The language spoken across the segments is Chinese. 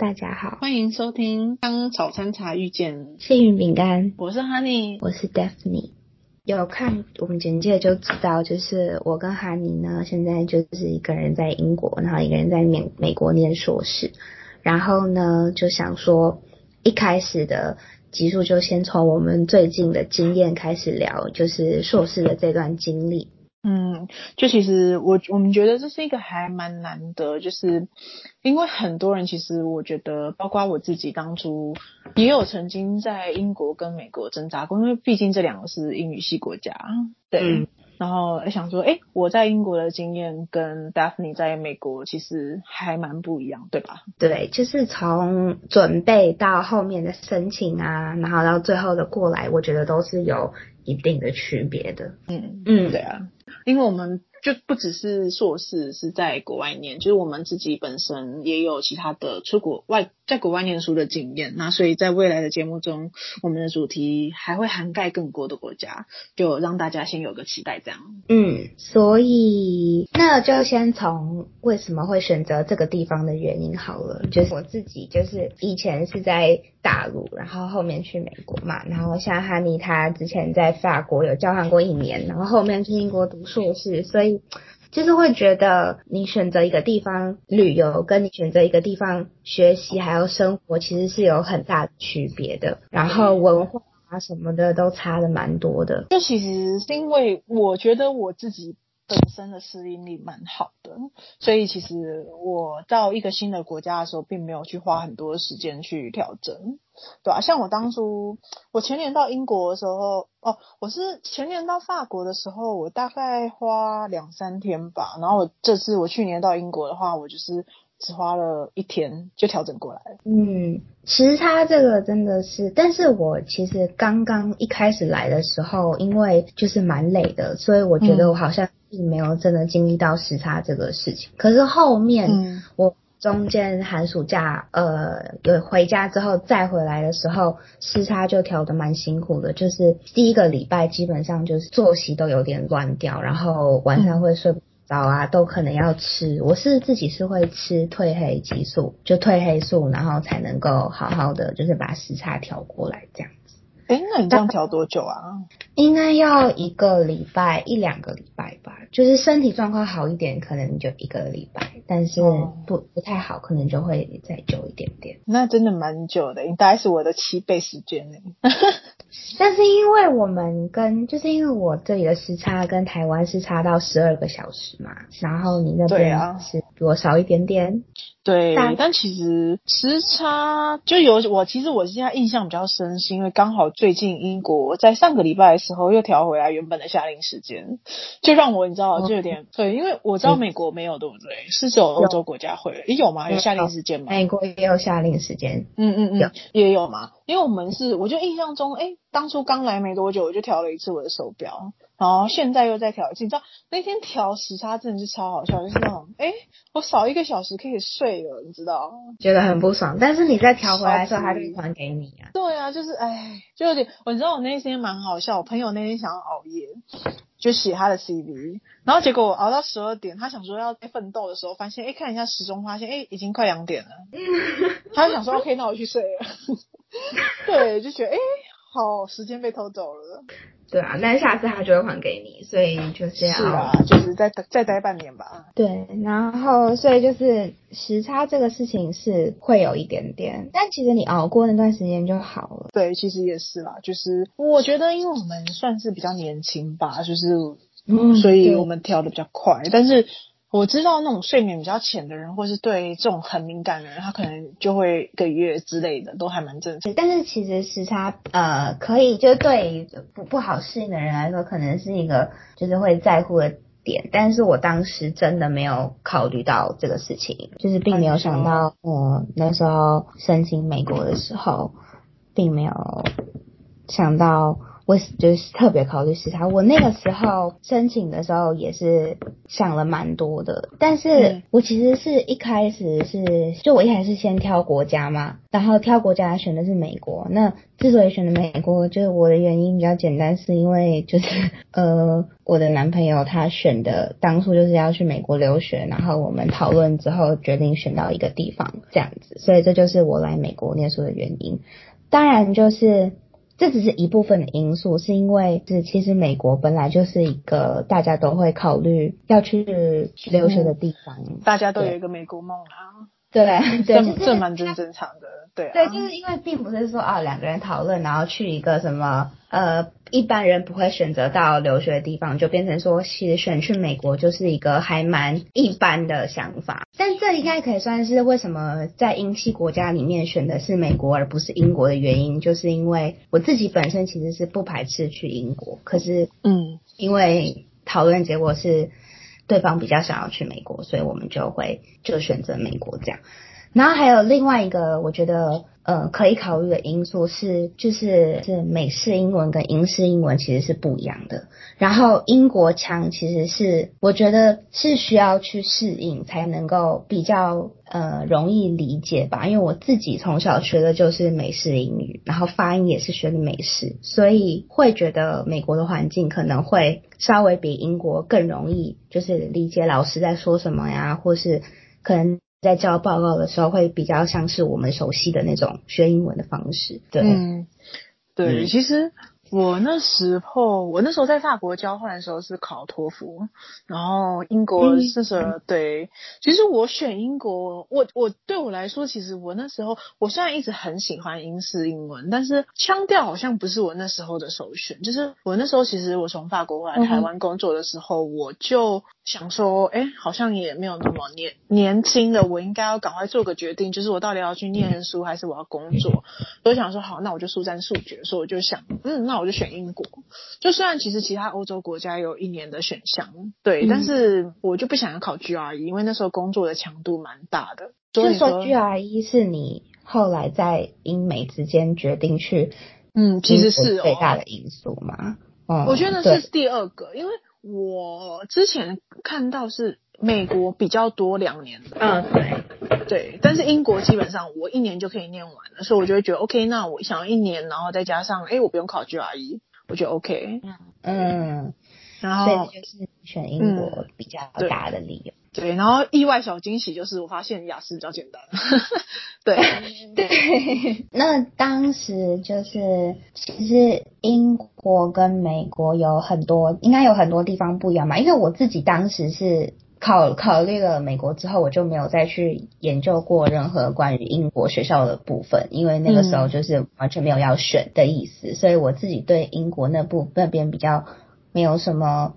大家好，欢迎收听《当早餐茶遇见幸运饼干》，我是 Honey，我是 Daphne。有看我们简介就知道，就是我跟 Honey 呢，现在就是一个人在英国，然后一个人在美美国念硕士。然后呢，就想说一开始的集数就先从我们最近的经验开始聊，就是硕士的这段经历。嗯，就其实我我们觉得这是一个还蛮难得，就是因为很多人其实我觉得，包括我自己当初也有曾经在英国跟美国挣扎过，因为毕竟这两个是英语系国家，对。然后想说，哎，我在英国的经验跟 Daphne 在美国其实还蛮不一样，对吧？对，就是从准备到后面的申请啊，然后到最后的过来，我觉得都是有一定的区别的。嗯嗯，对啊。因为我们就不只是硕士是在国外念，就是我们自己本身也有其他的出国外在国外念书的经验，那所以在未来的节目中，我们的主题还会涵盖更多的国家，就让大家先有个期待，这样。嗯，所以那就先从为什么会选择这个地方的原因好了，就是我自己就是以前是在大陆，然后后面去美国嘛，然后像哈尼他之前在法国有交换过一年，然后后面去英国读。硕士，所以就是会觉得你选择一个地方旅游，跟你选择一个地方学习还有生活，其实是有很大区别的。然后文化啊什么的都差的蛮多的。这其实是因为我觉得我自己。本身的适应力蛮好的，所以其实我到一个新的国家的时候，并没有去花很多时间去调整，对啊？像我当初，我前年到英国的时候，哦，我是前年到法国的时候，我大概花两三天吧，然后我这次我去年到英国的话，我就是只花了一天就调整过来了。嗯，时差这个真的是，但是我其实刚刚一开始来的时候，因为就是蛮累的，所以我觉得我好像。并没有真的经历到时差这个事情，可是后面我中间寒暑假呃有回家之后再回来的时候，时差就调的蛮辛苦的，就是第一个礼拜基本上就是作息都有点乱掉，然后晚上会睡不着啊，都可能要吃，我是自己是会吃褪黑激素，就褪黑素，然后才能够好好的就是把时差调过来这样。哎，那你这样调多久啊？应该要一个礼拜一两个礼拜吧。就是身体状况好一点，可能就一个礼拜；但是不不太好，可能就会再久一点点。那真的蛮久的，大概是我的七倍时间呢。但是因为我们跟，就是因为我这里的时差跟台湾是差到十二个小时嘛，然后你那边是比我少一点点。对，但其实时差就有我，其实我现在印象比较深，是因为刚好最近英国在上个礼拜的时候又调回来原本的夏令时间，就让我你知道就有点对，因为我知道美国没有对不对？是只有欧洲国家会，也有吗？有夏令时间吗？美国也有夏令时间，嗯嗯嗯，也有吗？因为我们是，我就印象中，哎，当初刚来没多久，我就调了一次我的手表。然后现在又再调一次，你知道那天调时差真的是超好笑，就是那种，哎，我少一个小时可以睡了，你知道？觉得很不爽。但是你再调回来的时候，他就还给你啊。对啊，就是哎，就有点，我知道我那天蛮好笑，我朋友那天想要熬夜，就写他的 CV，然后结果我熬到十二点，他想说要奋斗的时候，发现哎看一下时钟，发现哎已经快两点了，他就想说 OK，那我去睡了。对，就觉得哎，好，时间被偷走了。对啊，但是下次他就会还给你，所以就是这样。是啊，就是再再待半年吧。对，然后所以就是时差这个事情是会有一点点，但其实你熬过那段时间就好了。对，其实也是啦，就是我觉得因为我们算是比较年轻吧，就是嗯，所以我们调的比较快，但是。我知道那种睡眠比较浅的人，或是对这种很敏感的人，他可能就会一个月之类的，都还蛮正常。但是其实时差呃可以，就对不不好适应的人来说，可能是一个就是会在乎的点。但是我当时真的没有考虑到这个事情，就是并没有想到，我那时候申请美国的时候，并没有想到。我就是特别考虑时差。我那个时候申请的时候也是想了蛮多的，但是我其实是一开始是就我一开始先挑国家嘛，然后挑国家选的是美国。那之所以选的美国，就是我的原因比较简单，是因为就是呃我的男朋友他选的当初就是要去美国留学，然后我们讨论之后决定选到一个地方这样子，所以这就是我来美国念书的原因。当然就是。这只是一部分的因素，是因为是其实美国本来就是一个大家都会考虑要去留学的地方，大家都有一个美国梦啊。对 对，这这蛮正正常的。对对，就是因为并不是说啊两个人讨论，然后去一个什么呃一般人不会选择到留学的地方，就变成说其实选去美国就是一个还蛮一般的想法。但这应该可以算是为什么在英系国家里面选的是美国而不是英国的原因，就是因为我自己本身其实是不排斥去英国，可是嗯，因为讨论结果是对方比较想要去美国，所以我们就会就选择美国这样。然后还有另外一个，我觉得呃可以考虑的因素是，就是是美式英文跟英式英文其实是不一样的。然后英国腔其实是我觉得是需要去适应才能够比较呃容易理解吧。因为我自己从小学的就是美式英语，然后发音也是学的美式，所以会觉得美国的环境可能会稍微比英国更容易，就是理解老师在说什么呀，或是可能。在交报告的时候，会比较像是我们熟悉的那种学英文的方式。对，嗯，对，其实。我那时候，我那时候在法国交换的时候是考托福，然后英国是什对，其实我选英国，我我对我来说，其实我那时候我虽然一直很喜欢英式英文，但是腔调好像不是我那时候的首选。就是我那时候其实我从法国回来台湾工作的时候，我就想说，哎，好像也没有那么年年轻的，我应该要赶快做个决定，就是我到底要去念书还是我要工作。我想说，好，那我就速战速决，所以我就想，嗯，那。我就选英国，就虽然其实其他欧洲国家有一年的选项，对，但是我就不想要考 GRE，因为那时候工作的强度蛮大的。就是说 GRE 是你后来在英美之间决定去，嗯，其实是最大的因素嘛。嗯，我觉得是第二个，因为我之前看到是美国比较多两年的，嗯，对，对，但是英国基本上我一年就可以念完了，所以我就会觉得 OK，那我想要一年，然后再加上，哎，我不用考 GRE，我觉得 OK，嗯，然后就是选英国比较大的理由。对，然后意外小惊喜就是我发现雅思比较简单。对对，那当时就是其实英国跟美国有很多，应该有很多地方不一样吧？因为我自己当时是考考虑了美国之后，我就没有再去研究过任何关于英国学校的部分，因为那个时候就是完全没有要选的意思，所以我自己对英国那部那边比较没有什么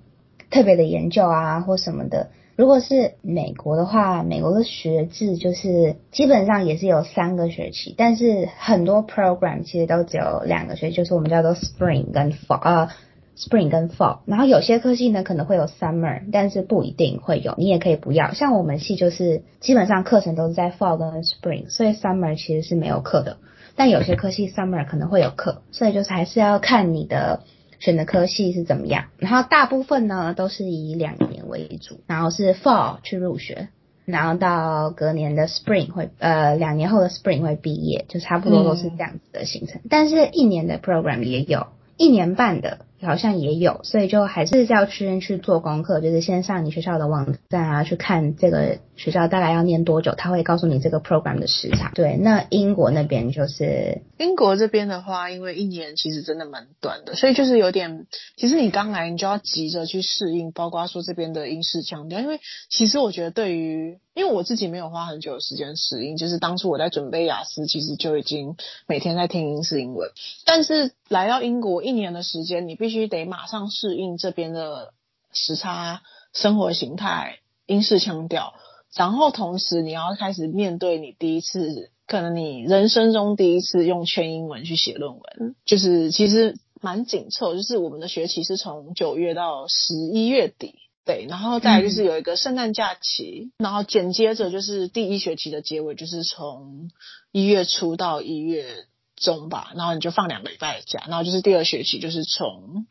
特别的研究啊，或什么的。如果是美国的话，美国的学制就是基本上也是有三个学期，但是很多 program 其实都只有两个学期，就是我们叫做 spring 跟 fall，呃，spring 跟 fall。然后有些科系呢可能会有 summer，但是不一定会有，你也可以不要。像我们系就是基本上课程都是在 fall 跟 spring，所以 summer 其实是没有课的。但有些科系 summer 可能会有课，所以就是还是要看你的。选的科系是怎么样？然后大部分呢都是以两年为主，然后是 fall 去入学，然后到隔年的 spring 会呃两年后的 spring 会毕业，就差不多都是这样子的行程。但是一年的 program 也有，一年半的。好像也有，所以就还是要去去做功课，就是先上你学校的网站啊，去看这个学校大概要念多久，他会告诉你这个 program 的时长。对，那英国那边就是英国这边的话，因为一年其实真的蛮短的，所以就是有点，其实你刚来你就要急着去适应，包括说这边的英式腔调，因为其实我觉得对于，因为我自己没有花很久的时间适应，就是当初我在准备雅思，其实就已经每天在听英式英文，但是来到英国一年的时间，你必。必须得马上适应这边的时差、生活形态、英式腔调，然后同时你要开始面对你第一次，可能你人生中第一次用全英文去写论文，就是其实蛮紧凑。就是我们的学期是从九月到十一月底，对，然后再来就是有一个圣诞假期，然后紧接着就是第一学期的结尾，就是从一月初到一月。中吧，然后你就放两个礼拜的假，然后就是第二学期就是从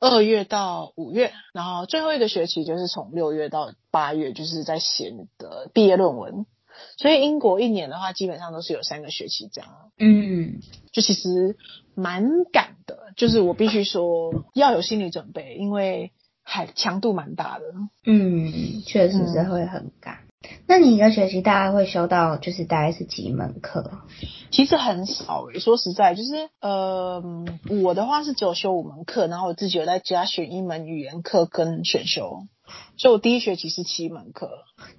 二月到五月，然后最后一个学期就是从六月到八月，就是在写你的毕业论文。所以英国一年的话，基本上都是有三个学期这样。嗯，就其实蛮赶的，就是我必须说要有心理准备，因为还强度蛮大的。嗯，确实是会很赶。那你一个学期大概会修到就是大概是几门课？其实很少诶，说实在，就是呃，我的话是只有修五门课，然后我自己有在加选一门语言课跟选修，所以我第一学期是七门课。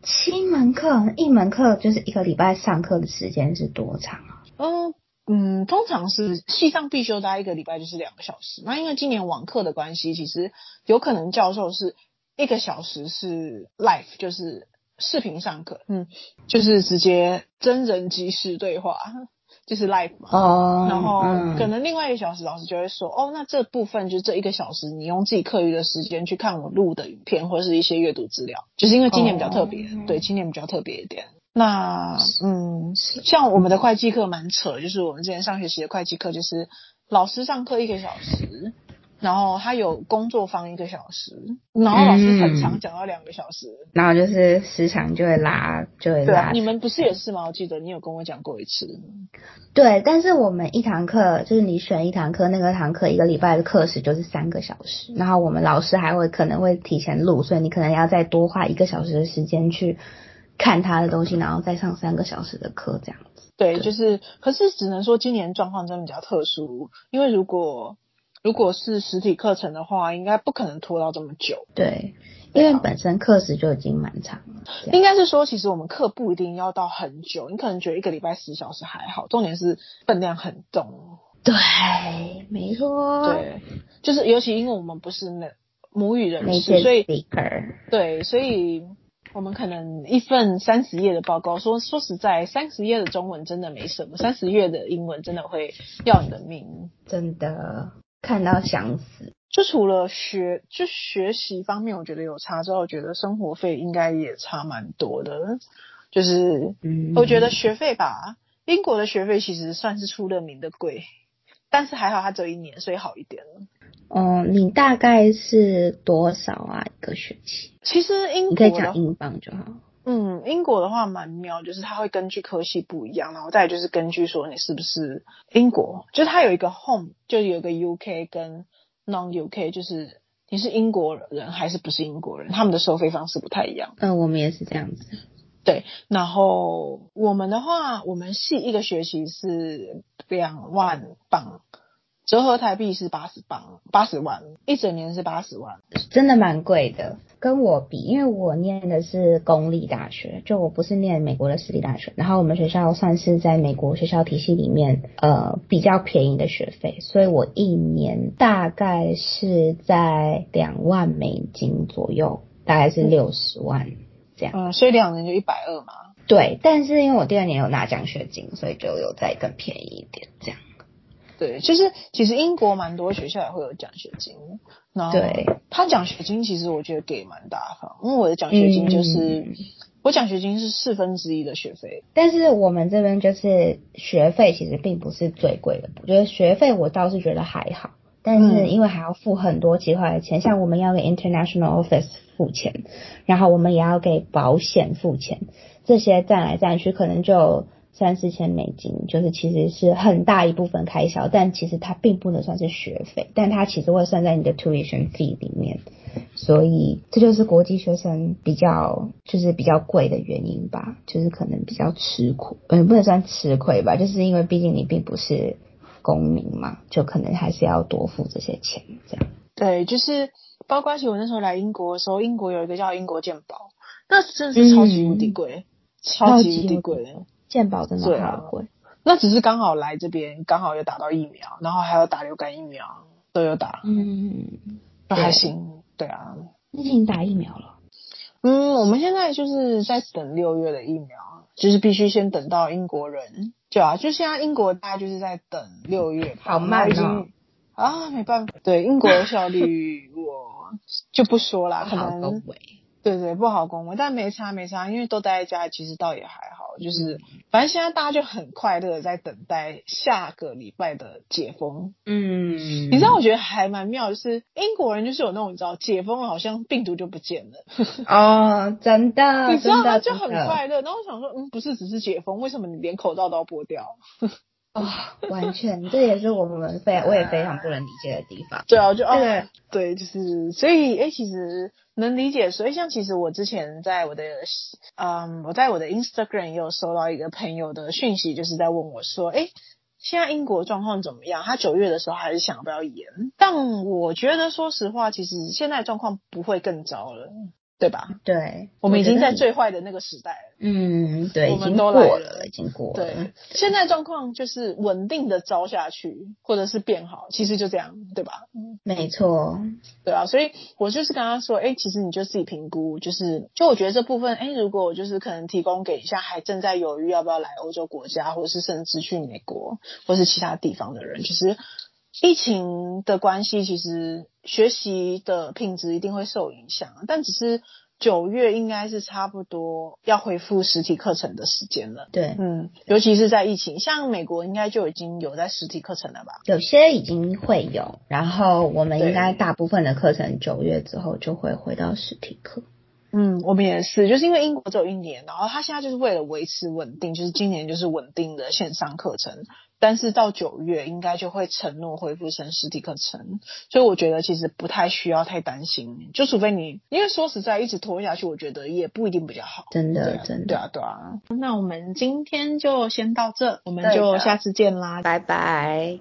七门课，一门课就是一个礼拜上课的时间是多长啊？嗯嗯，通常是系上必修，大概一个礼拜就是两个小时。那因为今年网课的关系，其实有可能教授是一个小时是 live，就是视频上课，嗯，就是直接真人即时对话，就是 live 嘛。哦，然后嗯。可能另外一个小时，老师就会说，哦，那这部分就这一个小时，你用自己课余的时间去看我录的影片或者是一些阅读资料，就是因为今年比较特别，哦。对，今年比较特别一点。那嗯，像我们的会计课蛮扯，就是我们之前上学期的会计课，就是老师上课一个小时，然后他有工作坊一个小时，然后老师很长讲到两个小时。然后就是时长就会拉，就会拉，对啊你们不是也是吗？我记得你有跟我讲过一次。对，但是我们一堂课就是你选一堂课，那个堂课一个礼拜的课时就是三个小时，然后我们老师还会可能会提前录，所以你可能要再多花一个小时的时间去看他的东西，然后再上三个小时的课这样子。对，对就是，可是只能说今年状况真的比较特殊，因为如果如果是实体课程的话，应该不可能拖到这么久。对，因为本身课时就已经蛮长了。应该是说，其实我们课不一定要到很久，你可能觉得一个礼拜十小时还好，重点是分量很重。对，没错。对，就是尤其因为我们不是那母语人士，所以。对，所以我们可能一份三十页的报告，说说实在，三十页的中文真的没什么，三十页的英文真的会要你的命。真的看到想死。就除了学，就学习方面，我觉得有差之后，我觉得生活费应该也差蛮多的。就是嗯，我觉得学费吧，英国的学费其实算是出了名的贵，但是还好它只有一年，所以好一点了。哦，你大概是多少啊？一个学期？其实英你可以讲英镑就好。嗯，英国的话蛮妙，就是它会根据科系不一样，然后再就是根据说你是不是英国，就是它有一个 home，就有一个 UK 跟 non UK，就是你是英国人还是不是英国人，他们的收费方式不太一样。嗯，我们也是这样子。对，然后我们的话，我们系一个学期是两万镑，折合台币是八十磅，八十万，一整年是八十万。真的蛮贵的，跟我比，因为我念的是公立大学，就我不是念美国的私立大学，然后我们学校算是在美国学校体系里面呃比较便宜的学费，所以我一年大概是在两万美金左右，大概是六十万这样。嗯，所以两年就一百二嘛。对，但是因为我第二年有拿奖学金，所以就有再更便宜一点这样。对，就是其实英国蛮多学校也会有奖学金，然后对。他奖学金其实我觉得给蛮大方，因为我的奖学金就是、嗯。我奖学金是四分之一的学费，但是我们这边就是学费其实并不是最贵的，我觉得学费我倒是觉得还好，但是嗯。因为还要付很多奇怪的钱，像我们要给 international office 付钱，然后我们也要给保险付钱，这些占来占去可能就三四千美金，就是其实是很大一部分开销，但其实它并不能算是学费，但它其实会算在你的 tuition fee 里面。所以这就是国际学生比较就是比较贵的原因吧，就是可能比较吃苦，嗯，不能算吃亏吧，就是因为毕竟你并不是公民嘛，就可能还是要多付这些钱，这样。对，就是包括其实我那时候来英国的时候，英国有一个叫英国健保，那真的是超级无敌贵，超级无敌贵。健保真的好贵，那只是刚好来这边，刚好有打到疫苗，然后还有打流感疫苗，都有打，嗯，都还行。对啊，你已经打疫苗了，嗯，我们现在就是在等六月的疫苗，就是必须先等到英国人，对啊，就现在英国大家就是在等六月，好慢哦然后已经啊，没办法，对英国的效率 我就不说了，可好能。对对不好恭维，但没差没差，因为都待在家，其实倒也还，好，就是反正现在大家就很快乐在等待下个礼拜的解封。嗯，你知道我觉得还蛮妙，就是英国人就是有那种你知道解封了，好像病毒就不见了。哦，真的，你知道他就很快乐，然后我想说，嗯，不是只是解封，为什么你连口罩都要剥掉？哦，完全，这也是我们非我也非常不能理解的地方。对啊，就哦这个，对，就是所以，哎，其实能理解。所以像其实我之前在我的，嗯，我在我的 Instagram 也有收到一个朋友的讯息，就是在问我说，哎，现在英国状况怎么样？他九月的时候还是想要不要延？但我觉得，说实话，其实现在状况不会更糟了，对吧？对，我们已经在最坏的那个时代了。嗯，对，我们已经都来了过了，已经过了。对，现在状况就是稳定的糟下去，或者是变好，其实就这样，对吧？没错，对啊，所以我就是跟他说，哎、其实你就自己评估，就是就我觉得这部分，哎、如果我就是可能提供给一下还正在犹豫要不要来欧洲国家，或者是甚至去美国或是其他地方的人，就是疫情的关系，其实学习的品质一定会受影响，但只是九月应该是差不多要恢复实体课程的时间了。对，嗯，尤其是在疫情，像美国应该就已经有在实体课程了吧？有些已经会有，然后我们应该大部分的课程九月之后就会回到实体课。嗯，我们也是，就是因为英国只有一年，然后他现在就是为了维持稳定，就是今年就是稳定的线上课程，但是到九月应该就会承诺恢复成实体课程，所以我觉得其实不太需要太担心，就除非你，因为说实在一直拖下去，我觉得也不一定比较好。真的，真的，对啊，对啊。那我们今天就先到这，我们就下次见啦，拜拜。